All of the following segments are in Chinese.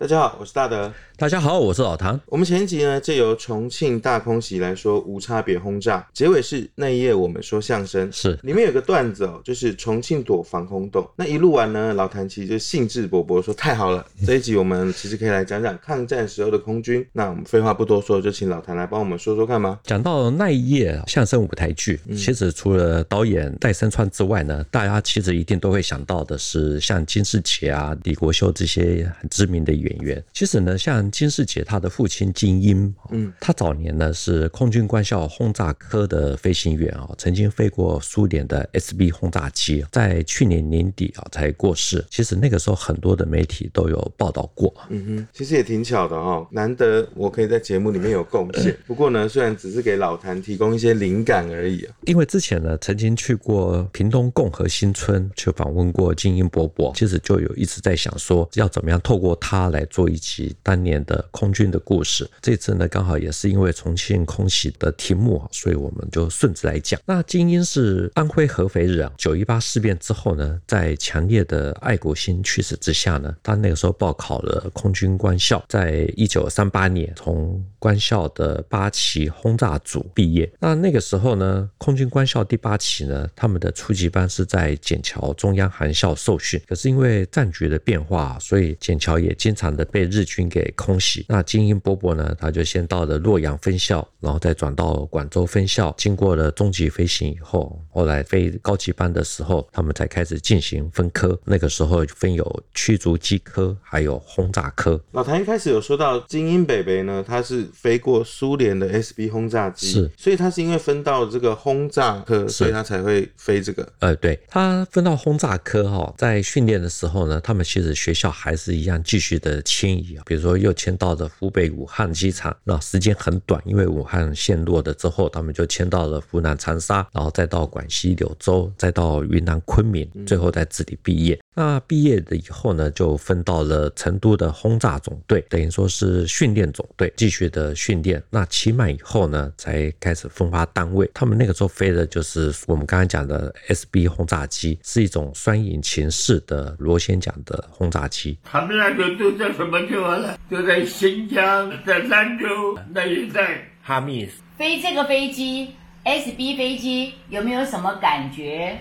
大家好，我是大德。大家好，我是老谭。我们前一集呢，借由重庆大空袭来说无差别轰炸，结尾是那一夜我们说相声。是里面有个段子哦，就是重庆躲防空洞。那一录完呢，老谭其实就兴致勃勃说太好了，这一集我们其实可以来讲讲抗战时候的空军。那我们废话不多说，就请老谭来帮我们说说看吧。讲到那一夜相声舞台剧，其实除了导演戴声川之外呢，大家其实一定都会想到的是像金士杰啊、李国修这些很知名的演员。其实呢，像金世杰他的父亲金英，嗯，他早年呢是空军官校轰炸科的飞行员啊，曾经飞过苏联的 SB 轰炸机，在去年年底啊才过世。其实那个时候很多的媒体都有报道过。嗯哼，其实也挺巧的哈，难得我可以在节目里面有贡献。不过呢，虽然只是给老谭提供一些灵感而已啊。因为之前呢，曾经去过屏东共和新村去访问过金英伯伯，其实就有一直在想说，要怎么样透过他来来做一期当年的空军的故事，这次呢刚好也是因为重庆空袭的题目，所以我们就顺着来讲。那金英是安徽合肥人，九一八事变之后呢，在强烈的爱国心驱使之下呢，他那个时候报考了空军官校，在一九三八年从官校的八期轰炸组毕业。那那个时候呢，空军官校第八期呢，他们的初级班是在笕桥中央航校受训，可是因为战局的变化，所以笕桥也经常的被日军给空袭。那精英波波呢，他就先到了洛阳分校，然后再转到广州分校，经过了中级飞行以后，后来飞高级班的时候，他们才开始进行分科。那个时候分有驱逐机科，还有轰炸科。老谭一开始有说到精英北北呢，他是飞过苏联的 SB 轰炸机，是，所以他是因为分到这个轰炸科，所以他才会飞这个。呃，对，他分到轰炸科哈，在训练的时候呢，他们其实学校还是一样继续的迁移啊，比如说又迁到了湖北武汉机场，那时间很短，因为武汉陷落了之后，他们就迁到了湖南长沙，然后再到广西柳州，再到云南昆明，最后在这里毕业。那毕业了以后呢，就分到了成都的轰炸总队，等于说是训练总队，继续的训练。那期满以后呢，才开始分发单位。他们那个时候飞的就是我们刚才讲的 SB 轰炸机，是一种双引擎式的螺旋桨的轰炸机。他们那个都在什么地方呢？就在新疆，在兰州那一带。哈密飞这个飞机 SB 飞机有没有什么感觉？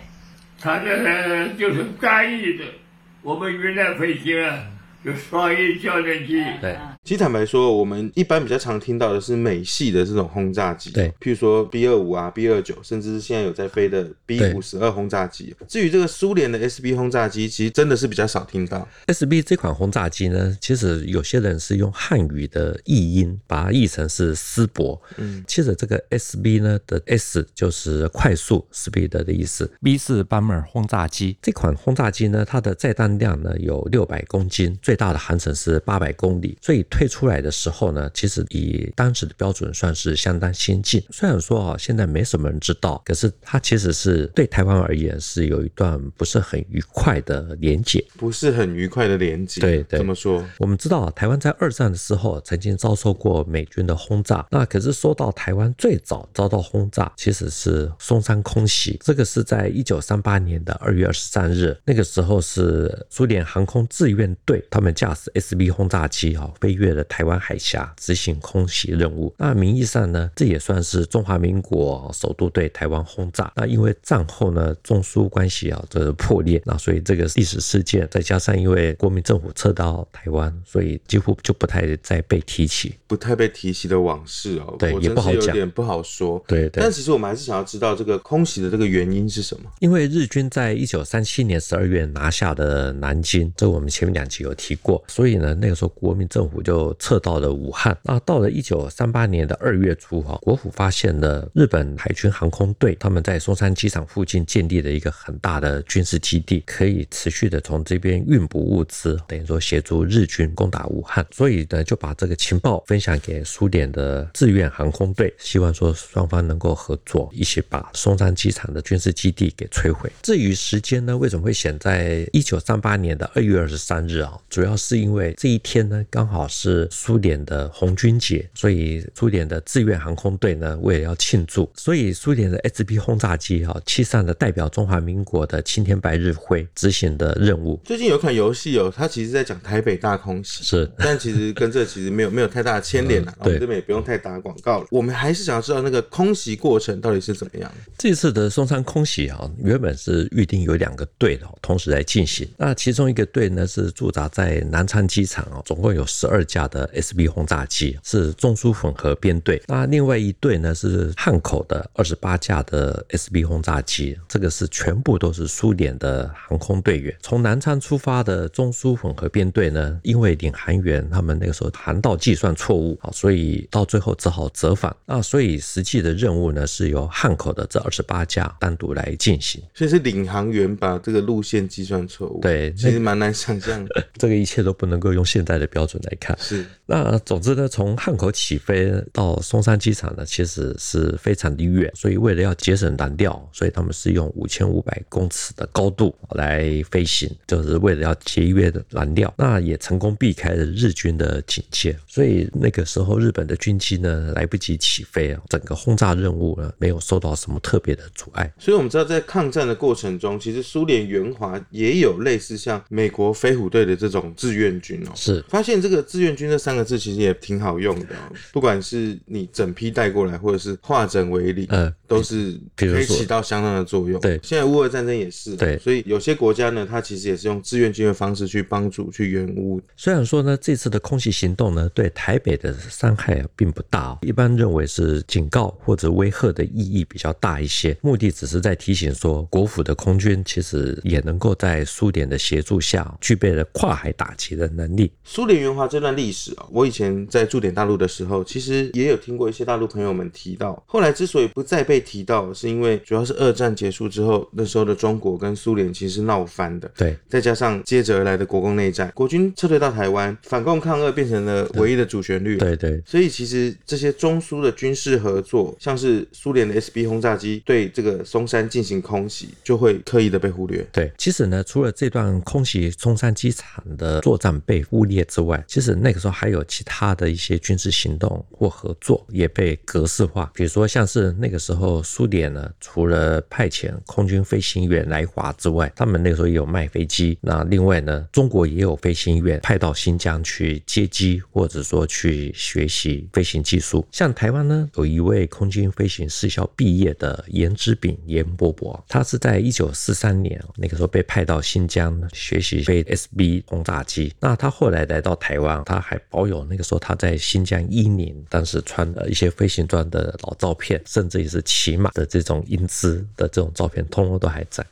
它这个就是单翼的，我们云南飞机啊，有双翼教练机。对。其实坦白说，我们一般比较常听到的是美系的这种轰炸机，对，譬如说 B 二五啊、B 二九，甚至是现在有在飞的 B 五十二轰炸机。至于这个苏联的 SB 轰炸机，其实真的是比较少听到。SB 这款轰炸机呢，其实有些人是用汉语的译音把它译成是斯伯。嗯，其实这个 SB 呢的 S 就是快速 speed 的意思，B 是 Bomber 轰炸机。这款轰炸机呢，它的载弹量呢有六百公斤，最大的航程是八百公里，所以。推出来的时候呢，其实以当时的标准算是相当先进。虽然说啊，现在没什么人知道，可是它其实是对台湾而言是有一段不是很愉快的连结，不是很愉快的连结。对对，怎么说？我们知道啊，台湾在二战的时候曾经遭受过美军的轰炸。那可是说到台湾最早遭到轰炸，其实是松山空袭。这个是在一九三八年的二月二十三日，那个时候是苏联航空志愿队他们驾驶 SB 轰炸机啊飞。越了台湾海峡执行空袭任务，那名义上呢，这也算是中华民国首度对台湾轰炸。那因为战后呢，中苏关系啊这个破裂，那所以这个历史事件，再加上因为国民政府撤到台湾，所以几乎就不太再被提起，不太被提起的往事哦。对，也不好讲，有点不好说。对对。但其实我们还是想要知道这个空袭的这个原因是什么？因为日军在一九三七年十二月拿下的南京，这我们前面两集有提过，所以呢，那个时候国民政府就就撤到了武汉。那到了一九三八年的二月初，哈，国府发现了日本海军航空队他们在松山机场附近建立了一个很大的军事基地，可以持续的从这边运补物资，等于说协助日军攻打武汉。所以呢，就把这个情报分享给苏联的志愿航空队，希望说双方能够合作，一起把松山机场的军事基地给摧毁。至于时间呢，为什么会选在一九三八年的二月二十三日啊？主要是因为这一天呢，刚好是苏联的红军节，所以苏联的志愿航空队呢，为了要庆祝，所以苏联的 SB 轰炸机哈，机上的代表中华民国的青天白日会执行的任务。最近有款游戏哦，它其实在讲台北大空袭，是，但其实跟这其实没有没有太大的牵连啊。我们这边也不用太打广告了，我们还是想要知道那个空袭过程到底是怎么样。这次的松山空袭啊，原本是预定有两个队的同时来进行，那其中一个队呢是驻扎在南昌机场哦，总共有十二架的 SB 轰炸机，是中苏混合编队。那另外一队呢是汉口的二十八架的 SB 轰炸机，这个是全部都是苏联的航空队员。从南昌出发的中苏混合编队呢，因为领航员他们那个时候航道计算错误啊，所以到最后只好折返。那所以实际的任务呢是由汉口的这二十八架单独来进行。所以是领航员把这个路线计算错误。对，其实蛮难想象的。这个一切都不能够用现在的标准来看。是。那总之呢，从汉口起飞到松山机场呢，其实是非常的远，所以为了要节省燃料，所以他们是用五千五百公尺的高度来飞行，就是为了要节约的燃料。那也成功避开了日军的警戒，所以那个时候日本的军机呢来不及起飞啊，整个轰炸任务呢没有受到什么特别的阻碍。所以我们知道，在抗战的过程中，其实苏联援华也有类似像美国飞虎队的这种志愿军哦。是，发现这个志愿军这三个字其实也挺好用的哦，不管是你整批带过来，或者是化整为零，嗯，都是可以起到相当的作用。对，现在乌俄战争也是，对，所以有些国家呢，它其实也是用志愿军的方式去帮助去援乌。虽然说呢，这次的空袭行动呢，对台北的伤害并不大，一般认为是警告或者威吓的意义比较大一些，目的只是在提醒说，国府的空军其实也能够在苏联的协助下，具备了跨海打击的能力。苏联援华这段历史啊，我以前在驻点大陆的时候，其实也有听过一些大陆朋友们提到。后来之所以不再被提到，是因为主要是二战结束之后，那时候的中国跟苏联其实是闹翻的。对，再加上接着而来的国共内战，国军撤退到台湾，反共抗俄变成了唯一的主旋律。对对，对，所以其实这些中苏的军事合作，像是苏联的 SB 轰炸机对这个松山进行空袭，就会刻意的被忽略。对，其实呢，除了这段空袭松山机场的作战被忽略之外，其实那个时候还有其他的一些军事行动或合作也被格式化。比如说，像是那个时候苏联呢，除了派遣空军飞行员来华之外，他们那个时候也有卖飞机。那另外呢，中国也有飞行员派到新疆去接机，或者说去学习飞行技术。像台湾呢，有一位空军飞行士校毕业的严之炳严伯伯，他是在一九四三年那个时候被派到新疆学习飞 SB 轰炸机。那他后来来到台湾，他还保有那个时候他在新疆伊宁当时穿的一些飞行装的老照片，甚至也是骑马的这种英姿的这种照片，通通都还在。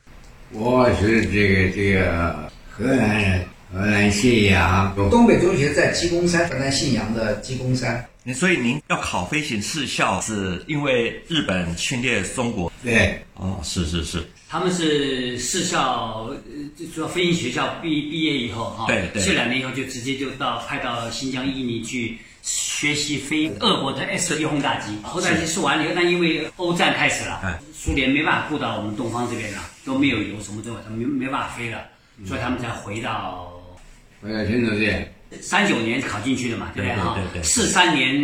我是这个这个河南人，河南信阳。东北中学在鸡公山，河南信阳的鸡公山。所以您要考飞行士校，是因为日本侵略中国？对，哦，是是是。他们是士校，主要飞行学校毕毕业以后哈，对对，这两年以后就直接就到派到新疆伊犁去学习飞俄国的 S 一轰炸机。轰炸机试完了以后，那因为欧战开始了，苏联没办法顾到我们东方这边了，都没有油什么之后，他们没没办法飞了，所以他们才回到回到新竹县。三九年考进去的嘛，对不对？哈，四三年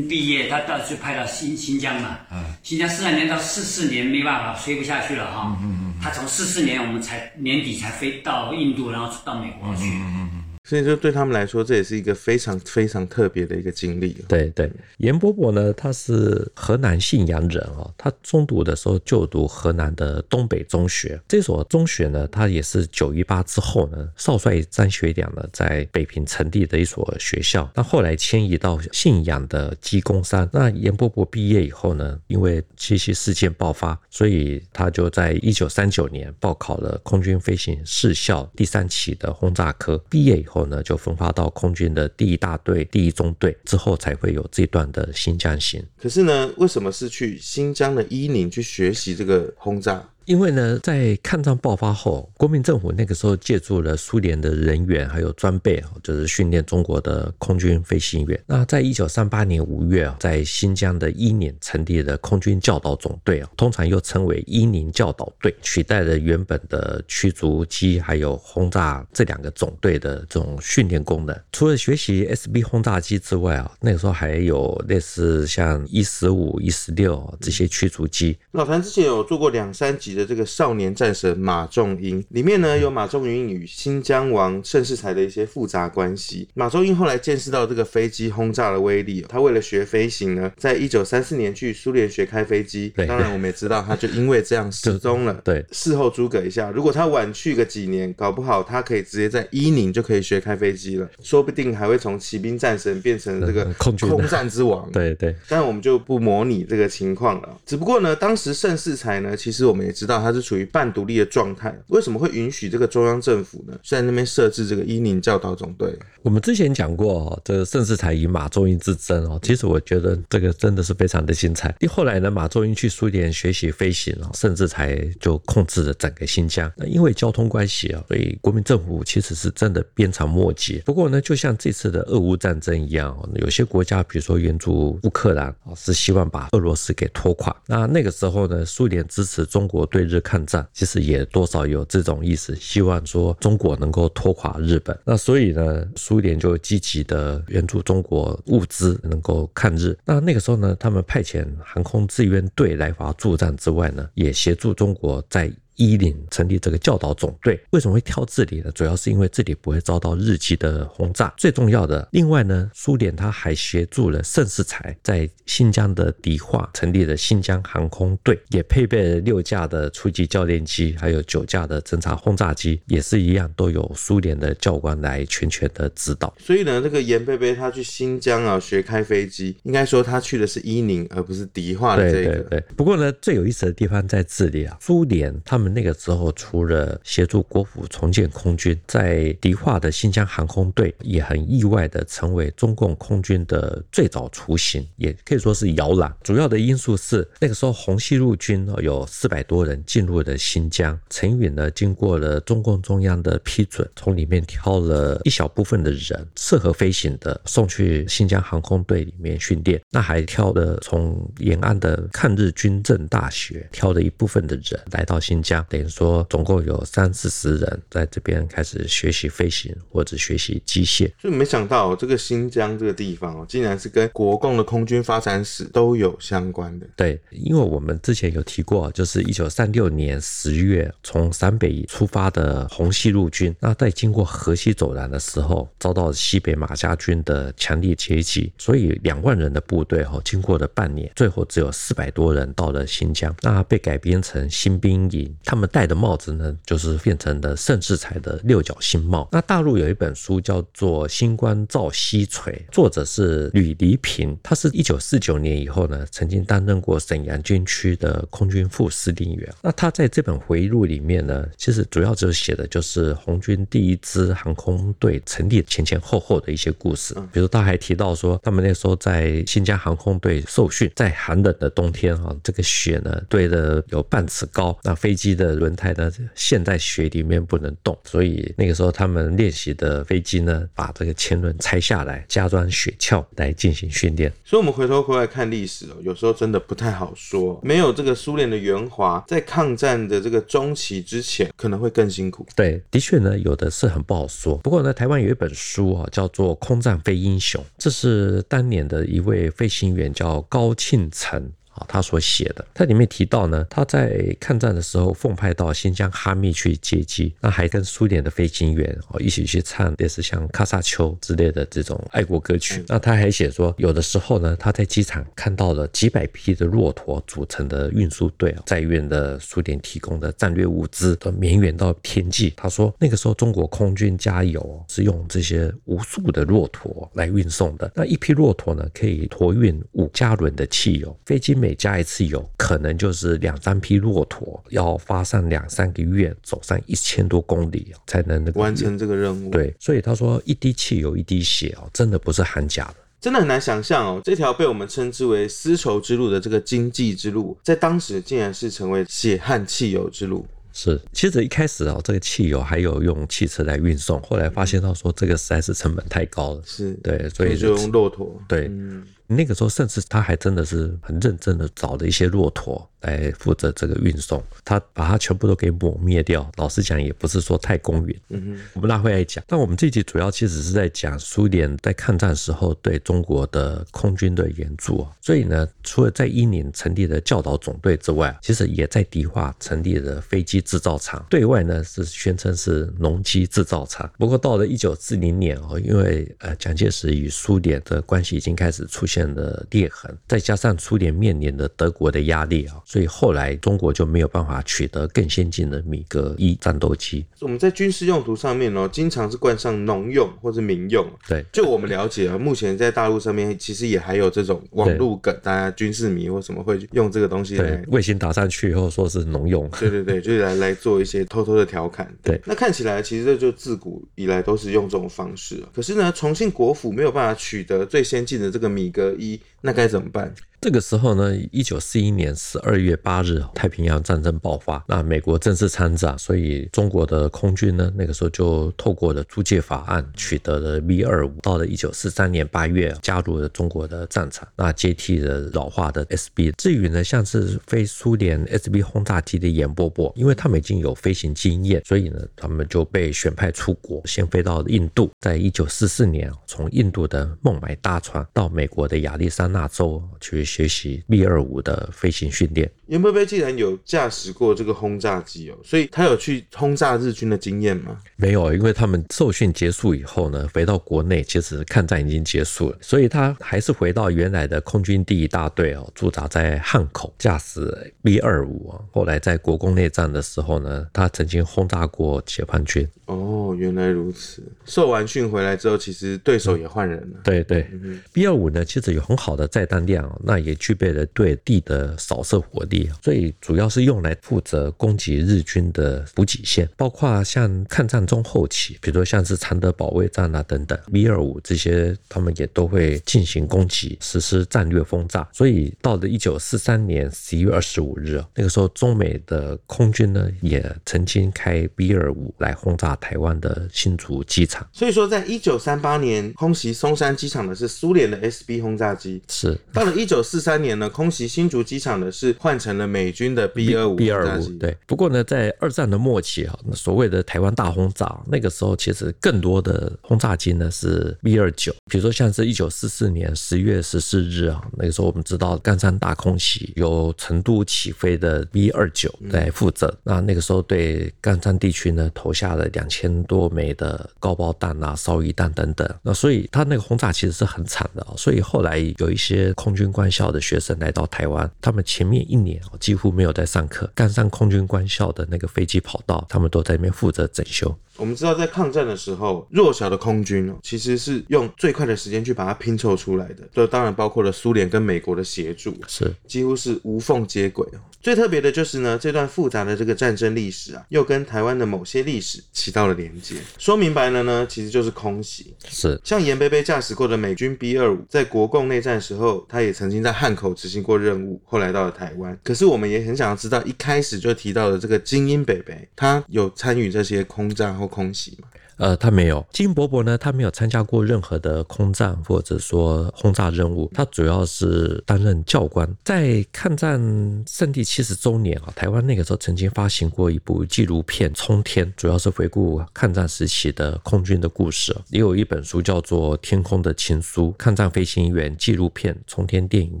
毕业，他到就派到新新疆嘛。嗯。新疆四三年到四四年没办法飞不下去了哈。嗯嗯嗯。他从四四年我们才年底才飞到印度，然后到美国去。嗯嗯嗯。所以说，对他们来说，这也是一个非常非常特别的一个经历。对对，严伯伯呢，他是河南信阳人哦。他中读的时候就读河南的东北中学，这所中学呢，他也是九一八之后呢，少帅张学良呢在北平成立的一所学校。那后来迁移到信阳的鸡公山。那严伯伯毕业以后呢，因为七七事件爆发，所以他就在一九三九年报考了空军飞行士校第三期的轰炸科。毕业以后。后呢，就分发到空军的第一大队、第一中队，之后才会有这段的新疆行。可是呢，为什么是去新疆的伊宁去学习这个轰炸？因为呢，在抗战爆发后，国民政府那个时候借助了苏联的人员还有装备，就是训练中国的空军飞行员。那在一九三八年五月啊，在新疆的伊宁成立了空军教导总队啊，通常又称为伊宁教导队，取代了原本的驱逐机还有轰炸这两个总队的这种训练功能。除了学习 SB 轰炸机之外啊，那个时候还有类似像一十五、一十六这些驱逐机。老谭之前有做过两三集的这个少年战神马仲英，里面呢有马仲英与新疆王盛世才的一些复杂关系。马仲英后来见识到这个飞机轰炸的威力，他为了学飞行呢，在一九三四年去苏联学开飞机。当然我们也知道，他就因为这样失踪了。对，事后诸葛一下，如果他晚去个几年，搞不好他可以直接在伊宁就可以学开飞机了，说不定还会从骑兵战神变成这个空战之王。对对，但我们就不模拟这个情况了。只不过呢，当时盛世才呢，其实我们也知道他是处于半独立的状态。为什么会允许这个中央政府呢，在那边设置这个伊宁教导总队？我们之前讲过，这个盛世才与马中英之争哦，其实我觉得这个真的是非常的精彩。后来呢，马中英去苏联学习飞行，盛世才就控制了整个新疆。那因为交通关系啊，所以国民政府其实是真的鞭长莫及。不过呢，就像这次的俄乌战争一样，有些国家，比如说援助乌克兰啊，是希望把俄罗斯给拖垮。那那个时候呢，苏联支持中国对日抗战，其实也多少有这种意思，希望说中国能够拖垮日本。那所以呢，苏联就积极的援助中国物资，能够抗日。那那个时候呢，他们派遣航空志愿队来华助战之外呢，也协助中国在。伊宁成立这个教导总队，为什么会挑这里呢？主要是因为这里不会遭到日机的轰炸。最重要的，另外呢，苏联他还协助了盛世才在新疆的迪化成立了新疆航空队，也配备了六架的初级教练机，还有九架的侦察轰炸机，也是一样都有苏联的教官来全权的指导。所以呢，这个严贝贝他去新疆啊学开飞机，应该说他去的是伊宁，而不是迪化的这个。对对对。不过呢，最有意思的地方在这里啊，苏联他们。那个时候，除了协助国府重建空军，在迪化的新疆航空队也很意外的成为中共空军的最早雏形，也可以说是摇篮。主要的因素是那个时候红西路军有四百多人进入了新疆，陈云呢经过了中共中央的批准，从里面挑了一小部分的人适合飞行的送去新疆航空队里面训练，那还挑了从延安的抗日军政大学挑了一部分的人来到新疆。等于说，总共有三四十人在这边开始学习飞行或者学习机械。就没想到这个新疆这个地方哦，竟然是跟国共的空军发展史都有相关的。对，因为我们之前有提过，就是一九三六年十月从陕北出发的红西路军，那在经过河西走廊的时候，遭到西北马家军的强力截击，所以两万人的部队哈，经过了半年，最后只有四百多人到了新疆，那被改编成新兵营。他们戴的帽子呢，就是变成了盛世才的六角星帽。那大陆有一本书叫做《星光照西陲》，作者是吕黎平，他是一九四九年以后呢，曾经担任过沈阳军区的空军副司令员。那他在这本回忆录里面呢，其实主要就是写的就是红军第一支航空队成立前前后后的一些故事。比如他还提到说，他们那时候在新疆航空队受训，在寒冷的冬天啊，这个雪呢堆的有半尺高，那飞机。的轮胎呢，陷在雪里面不能动，所以那个时候他们练习的飞机呢，把这个前轮拆下来，加装雪橇来进行训练。所以，我们回头回来看历史哦，有时候真的不太好说。没有这个苏联的圆滑，在抗战的这个中期之前，可能会更辛苦。对，的确呢，有的是很不好说。不过呢，台湾有一本书啊，叫做《空战飞英雄》，这是当年的一位飞行员叫高庆成。他所写的，他里面提到呢，他在抗战的时候奉派到新疆哈密去接机，那还跟苏联的飞行员哦一起去唱类似像《喀萨丘》之类的这种爱国歌曲。那他还写说，有的时候呢，他在机场看到了几百匹的骆驼组成的运输队，在运的苏联提供的战略物资都绵延到天际。他说，那个时候中国空军加油是用这些无数的骆驼来运送的，那一批骆驼呢，可以托运五加仑的汽油，飞机每每加一次油，可能就是两三匹骆驼要发上两三个月，走上一千多公里才能那个完成这个任务。对，所以他说一滴汽油一滴血哦，真的不是喊假的。真的很难想象哦，这条被我们称之为丝绸之路的这个经济之路，在当时竟然是成为血汗汽油之路。是，其实一开始哦，这个汽油还有用汽车来运送，后来发现到说这个实在是成本太高了，是对，所以就用骆驼。对。嗯那个时候，甚至他还真的是很认真的找了一些骆驼来负责这个运送，他把它全部都给抹灭掉。老实讲，也不是说太公允。嗯哼，我们拉回来讲，但我们这集主要其实是在讲苏联在抗战时候对中国的空军的援助。所以呢，除了在伊宁成立的教导总队之外，其实也在迪化成立了飞机制造厂，对外呢是宣称是农机制造厂。不过到了一九四零年哦，因为呃蒋介石与苏联的关系已经开始出现。的裂痕，再加上苏联面临的德国的压力啊，所以后来中国就没有办法取得更先进的米格一战斗机。我们在军事用途上面哦，经常是冠上农用或者民用。对，就我们了解啊，目前在大陆上面其实也还有这种网络梗，大家军事迷或什么会用这个东西来卫星打上去以后说是农用。对对对，就是来来做一些偷偷的调侃。对，对那看起来其实这就自古以来都是用这种方式。可是呢，重庆国府没有办法取得最先进的这个米格一，那该怎么办？这个时候呢，一九四一年十二月八日，太平洋战争爆发，那美国正式参战，所以中国的空军呢，那个时候就透过了租借法案，取得了 V 二五。到了一九四三年八月，加入了中国的战场，那接替了老化的 SB。至于呢，像是飞苏联 SB 轰炸机的严伯伯，因为他们已经有飞行经验，所以呢，他们就被选派出国，先飞到印度，在一九四四年从印度的孟买搭船到美国的亚利桑那州去。学习 B 二五的飞行训练。严伯伯既然有驾驶过这个轰炸机哦，所以他有去轰炸日军的经验吗？没有，因为他们受训结束以后呢，回到国内，其实抗战已经结束了，所以他还是回到原来的空军第一大队哦，驻扎在汉口，驾驶 B 二五啊。后来在国共内战的时候呢，他曾经轰炸过解放军。哦，原来如此。受完训回来之后，其实对手也换人了。对对，B 二五呢，其实有很好的载弹量，那也具备了对地的扫射火力。所以主要是用来负责攻击日军的补给线，包括像抗战中后期，比如说像是常德保卫战啊等等，V 二五这些他们也都会进行攻击，实施战略轰炸。所以到了一九四三年十一月二十五日，那个时候中美的空军呢也曾经开 V 二五来轰炸台湾的新竹机场。所以说，在一九三八年空袭松山机场的是苏联的 SB 轰炸机，是到了一九四三年呢，空袭新竹机场的是换成。了美军的 B 二五 B 二五对，不过呢，在二战的末期啊，所谓的台湾大轰炸，那个时候其实更多的轰炸机呢是 B 二九，比如说像是一九四四年十月十四日啊，那个时候我们知道冈山大空袭，由成都起飞的 B 二九来负责，那那个时候对冈山地区呢投下了两千多枚的高爆弹啊、烧夷弹等等，那所以他那个轰炸其实是很惨的啊，所以后来有一些空军官校的学生来到台湾，他们前面一年。几乎没有在上课，赶上空军官校的那个飞机跑道，他们都在那边负责整修。我们知道，在抗战的时候，弱小的空军哦，其实是用最快的时间去把它拼凑出来的。这当然包括了苏联跟美国的协助，是几乎是无缝接轨哦。最特别的就是呢，这段复杂的这个战争历史啊，又跟台湾的某些历史起到了连接。说明白了呢，其实就是空袭。是像严伯伯驾驶过的美军 B 二五，在国共内战时候，他也曾经在汉口执行过任务，后来到了台湾。可是我们也很想要知道，一开始就提到的这个精英北北，他有参与这些空战或空袭吗？呃，他没有。金伯伯呢，他没有参加过任何的空战或者说轰炸任务，他主要是担任教官。在抗战胜利七十周年啊，台湾那个时候曾经发行过一部纪录片《冲天》，主要是回顾抗战时期的空军的故事。也有一本书叫做《天空的情书：抗战飞行员纪录片冲天电影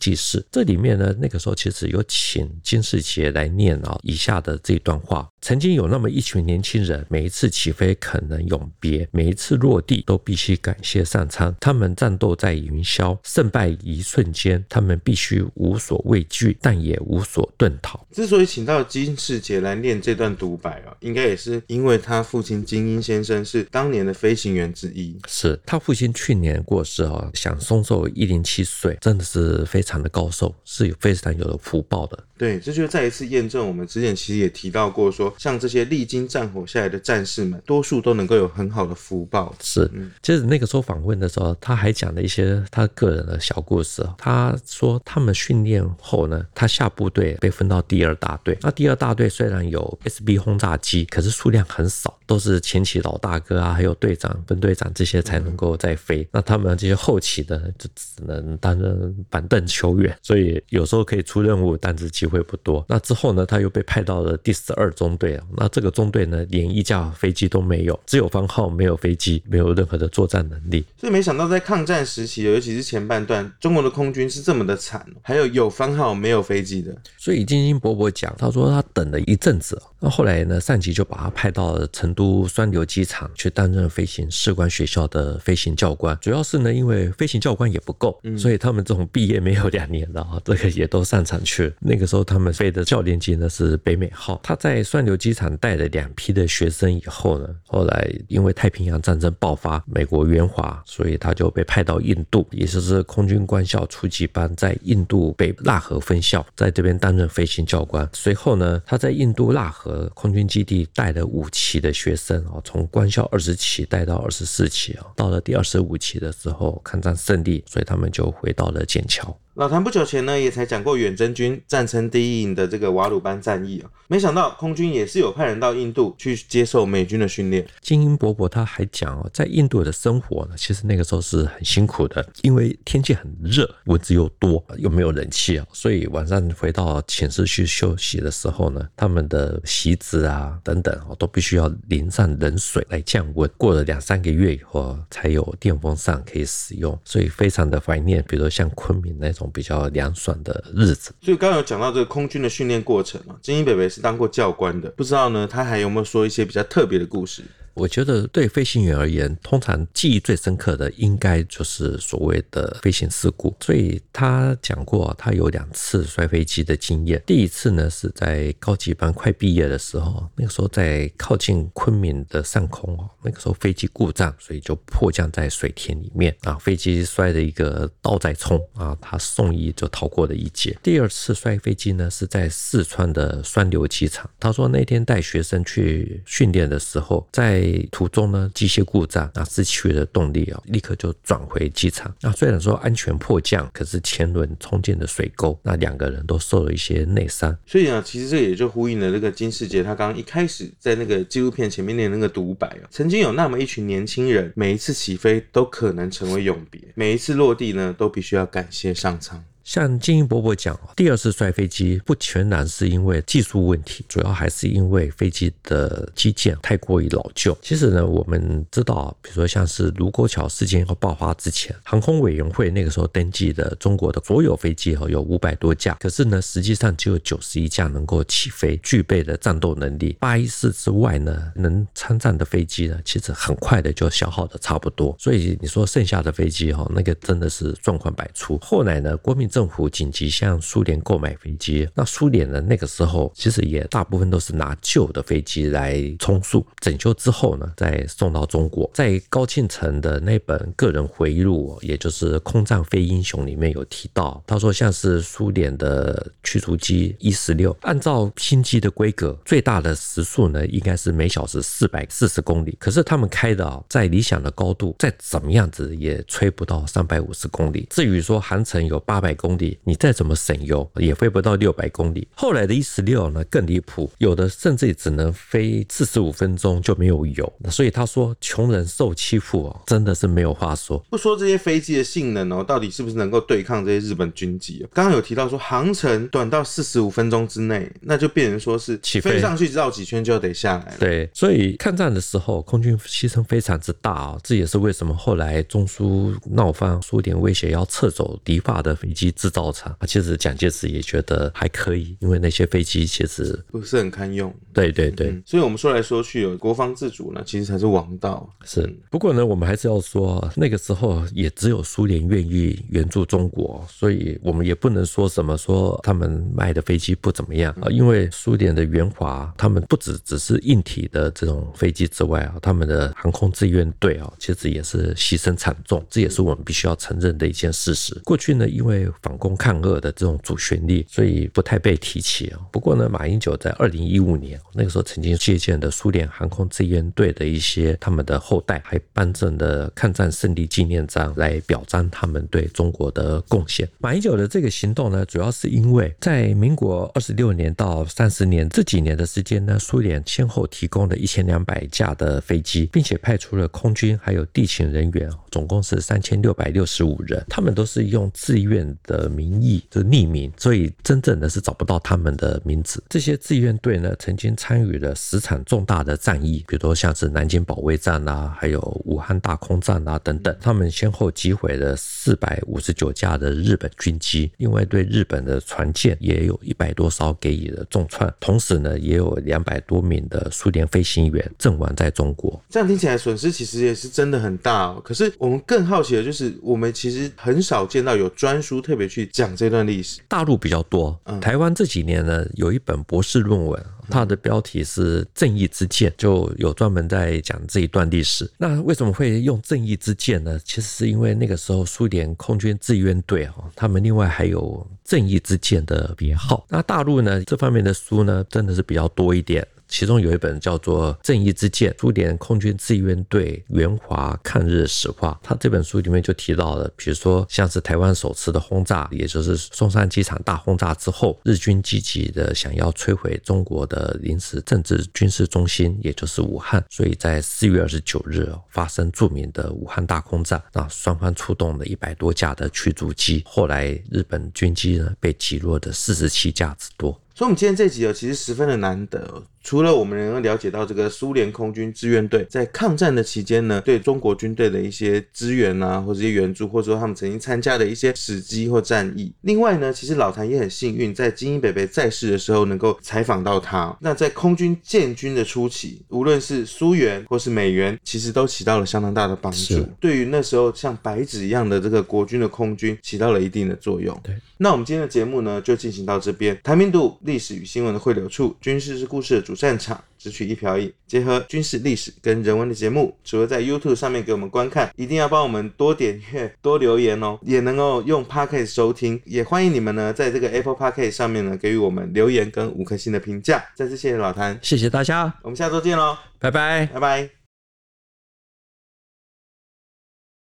纪事》。这里面呢，那个时候其实有请金士杰来念啊以下的这段话。曾经有那么一群年轻人，每一次起飞可能永别，每一次落地都必须感谢上苍。他们战斗在云霄，胜败一瞬间，他们必须无所畏惧，但也无所遁逃。之所以请到金世杰来念这段独白啊，应该也是因为他父亲金英先生是当年的飞行员之一。是他父亲去年过世啊，享松寿一零七岁，真的是非常的高寿，是有非常有的福报的。对，这就再一次验证我们之前其实也提到过说。说，像这些历经战火下来的战士们，多数都能够有很好的福报。是，其实那个时候访问的时候，他还讲了一些他个人的小故事。他说他们训练后呢，他下部队被分到第二大队。那第二大队虽然有 SB 轰炸机，可是数量很少，都是前期老大哥啊，还有队长、分队长这些才能够在飞。那他们这些后期的就只能担任板凳球员，所以有时候可以出任务，但是机会不多。那之后呢，他又被派到了第十二中队啊。那这个中队呢，连一架飞机都没有，只有番号，没有飞机，没有任何的作战能力。所以没想到在抗战时期，尤其是前半段，中国的空军是这么的惨，还有有番号没有飞机的。所以金金伯伯讲，他说他等了一阵子，那后来呢，上级就把他派到了成都双流机场去担任飞行士官学校的飞行教官。主要是呢，因为飞行教官也不够，所以他们这种毕业没有两年的啊，这个也都上场去了。那个时候他们飞的教练机呢是北美号。他在双流机场带了两批的学生以后呢，后来因为太平洋战争爆发，美国援华，所以他就被派到印度，也就是空军官校初级班，在印度北腊河分校，在这边担任飞行教官。随后呢，他在印度腊河空军基地带了五期的学生啊，从官校二十期带到二十四期啊，到了第二十五期的时候，抗战胜利，所以他们就回到了剑桥。老谭不久前呢，也才讲过远征军战称第一营的这个瓦鲁班战役啊，没想到空军也是有派人到印度去接受美军的训练。金英伯伯他还讲哦，在印度的生活呢，其实那个时候是很辛苦的，因为天气很热，蚊子又多，又没有冷气啊，所以晚上回到寝室去休息的时候呢，他们的席子啊等等哦，都必须要淋上冷水来降温。过了两三个月以后，才有电风扇可以使用，所以非常的怀念，比如说像昆明那种。比较凉爽的日子，所以刚刚有讲到这个空军的训练过程啊，金英北北是当过教官的，不知道呢，他还有没有说一些比较特别的故事？我觉得对飞行员而言，通常记忆最深刻的应该就是所谓的飞行事故。所以他讲过，他有两次摔飞机的经验。第一次呢是在高级班快毕业的时候，那个时候在靠近昆明的上空哦，那个时候飞机故障，所以就迫降在水田里面啊，飞机摔了一个倒载冲啊，他送医就逃过了一劫。第二次摔飞机呢是在四川的双流机场，他说那天带学生去训练的时候，在途中呢，机械故障，那失去了动力啊，立刻就转回机场。那虽然说安全迫降，可是前轮冲进了水沟，那两个人都受了一些内伤。所以啊，其实这也就呼应了那个金世杰他刚刚一开始在那个纪录片前面念那个独白啊，曾经有那么一群年轻人，每一次起飞都可能成为永别，每一次落地呢，都必须要感谢上苍。像金英伯伯讲，第二次摔飞机不全然是因为技术问题，主要还是因为飞机的机件太过于老旧。其实呢，我们知道，比如说像是卢沟桥事件要爆发之前，航空委员会那个时候登记的中国的所有飞机哈有五百多架，可是呢，实际上只有九十一架能够起飞，具备的战斗能力。八一四之外呢，能参战的飞机呢，其实很快的就消耗的差不多。所以你说剩下的飞机哈，那个真的是状况百出。后来呢，国民政府紧急向苏联购买飞机，那苏联呢，那个时候其实也大部分都是拿旧的飞机来充数，整修之后呢，再送到中国。在高庆成的那本个人回忆录，也就是《空战非英雄》里面有提到，他说像是苏联的驱逐机伊十六，按照新机的规格，最大的时速呢应该是每小时四百四十公里，可是他们开的啊，在理想的高度，再怎么样子也吹不到三百五十公里。至于说航程有八百公里，你再怎么省油也飞不到六百公里。后来的一十六呢更离谱，有的甚至只能飞四十五分钟就没有油。所以他说穷人受欺负哦，真的是没有话说。不说这些飞机的性能哦，到底是不是能够对抗这些日本军机？刚刚有提到说航程短到四十五分钟之内，那就变成说是起飞上去绕几圈就得下来了。对，所以抗战的时候空军牺牲非常之大啊，这也是为什么后来中苏闹翻，苏联威胁要撤走敌法的飞机制造厂。其实蒋介石也觉得还可以，因为那些飞机其实不是很堪用。对对对，嗯、所以我们说来说去，有国防自主呢，其实才是王道。是，不过呢，我们还是要说，那个时候也只有苏联愿意援助中国，所以我们也不能说什么说他们卖的飞机不怎么样啊，因为苏联的援华，他们不只只是硬体的这种飞机之外啊，他们的航空志愿队啊，其实也是牺牲惨重，这也是我们必须要承认的一件事实。过去呢，因为反攻抗俄的这种主旋律，所以不太被提起啊。不过呢，马英九在二零一五年那个时候曾经借鉴的苏联航空志愿队的一些他们的后代，还颁赠的抗战胜利纪念章来表彰他们对中国的贡献。马英九的这个行动呢，主要是因为在民国二十六年到三十年这几年的时间呢，苏联先后提供了一千两百架的飞机，并且派出了空军还有地勤人员，总共是三千六百六十五人，他们都是用自愿的的名义，就匿名，所以真正的是找不到他们的名字。这些志愿队呢，曾经参与了十场重大的战役，比如说像是南京保卫战啊，还有武汉大空战啊等等。他们先后击毁了四百五十九架的日本军机，另外对日本的船舰也有一百多艘给予了重创，同时呢，也有两百多名的苏联飞行员阵亡在中国。这样听起来损失其实也是真的很大哦。可是我们更好奇的就是，我们其实很少见到有专书特别去讲这段历史。大陆比较多，台湾这几年呢，有一本博士论文，它的标题是《正义之剑》，就有专门在讲这一段历史。那为什么会用“正义之剑”呢？其实是因为那个时候苏联空军志愿队哦，他们另外还有“正义之剑”的别号。那大陆呢，这方面的书呢，真的是比较多一点。其中有一本叫做《正义之剑：苏联空军志愿队援华抗日史话》，他这本书里面就提到了，比如说像是台湾首次的轰炸，也就是松山机场大轰炸之后，日军积极的想要摧毁中国的临时政治军事中心，也就是武汉，所以在四月二十九日发生著名的武汉大空战，那双方出动了一百多架的驱逐机，后来日本军机呢被击落的四十七架之多。所以，我们今天这集哦，其实十分的难得。除了我们能够了解到这个苏联空军志愿队在抗战的期间呢，对中国军队的一些支援啊，或者一些援助，或者说他们曾经参加的一些史迹或战役。另外呢，其实老谭也很幸运，在金英北北在世的时候能够采访到他。那在空军建军的初期，无论是苏元或是美元，其实都起到了相当大的帮助，对于那时候像白纸一样的这个国军的空军起到了一定的作用。对，那我们今天的节目呢，就进行到这边。谭兵读历史与新闻的汇流处，军事是故事的主战场，只取一瓢饮，结合军事历史跟人文的节目，除了在 YouTube 上面给我们观看，一定要帮我们多点阅、多留言哦，也能够用 Podcast 收听。也欢迎你们呢，在这个 Apple Podcast 上面呢，给予我们留言跟五颗星的评价。再次谢谢老谭，谢谢大家，我们下周见喽，拜拜，拜拜。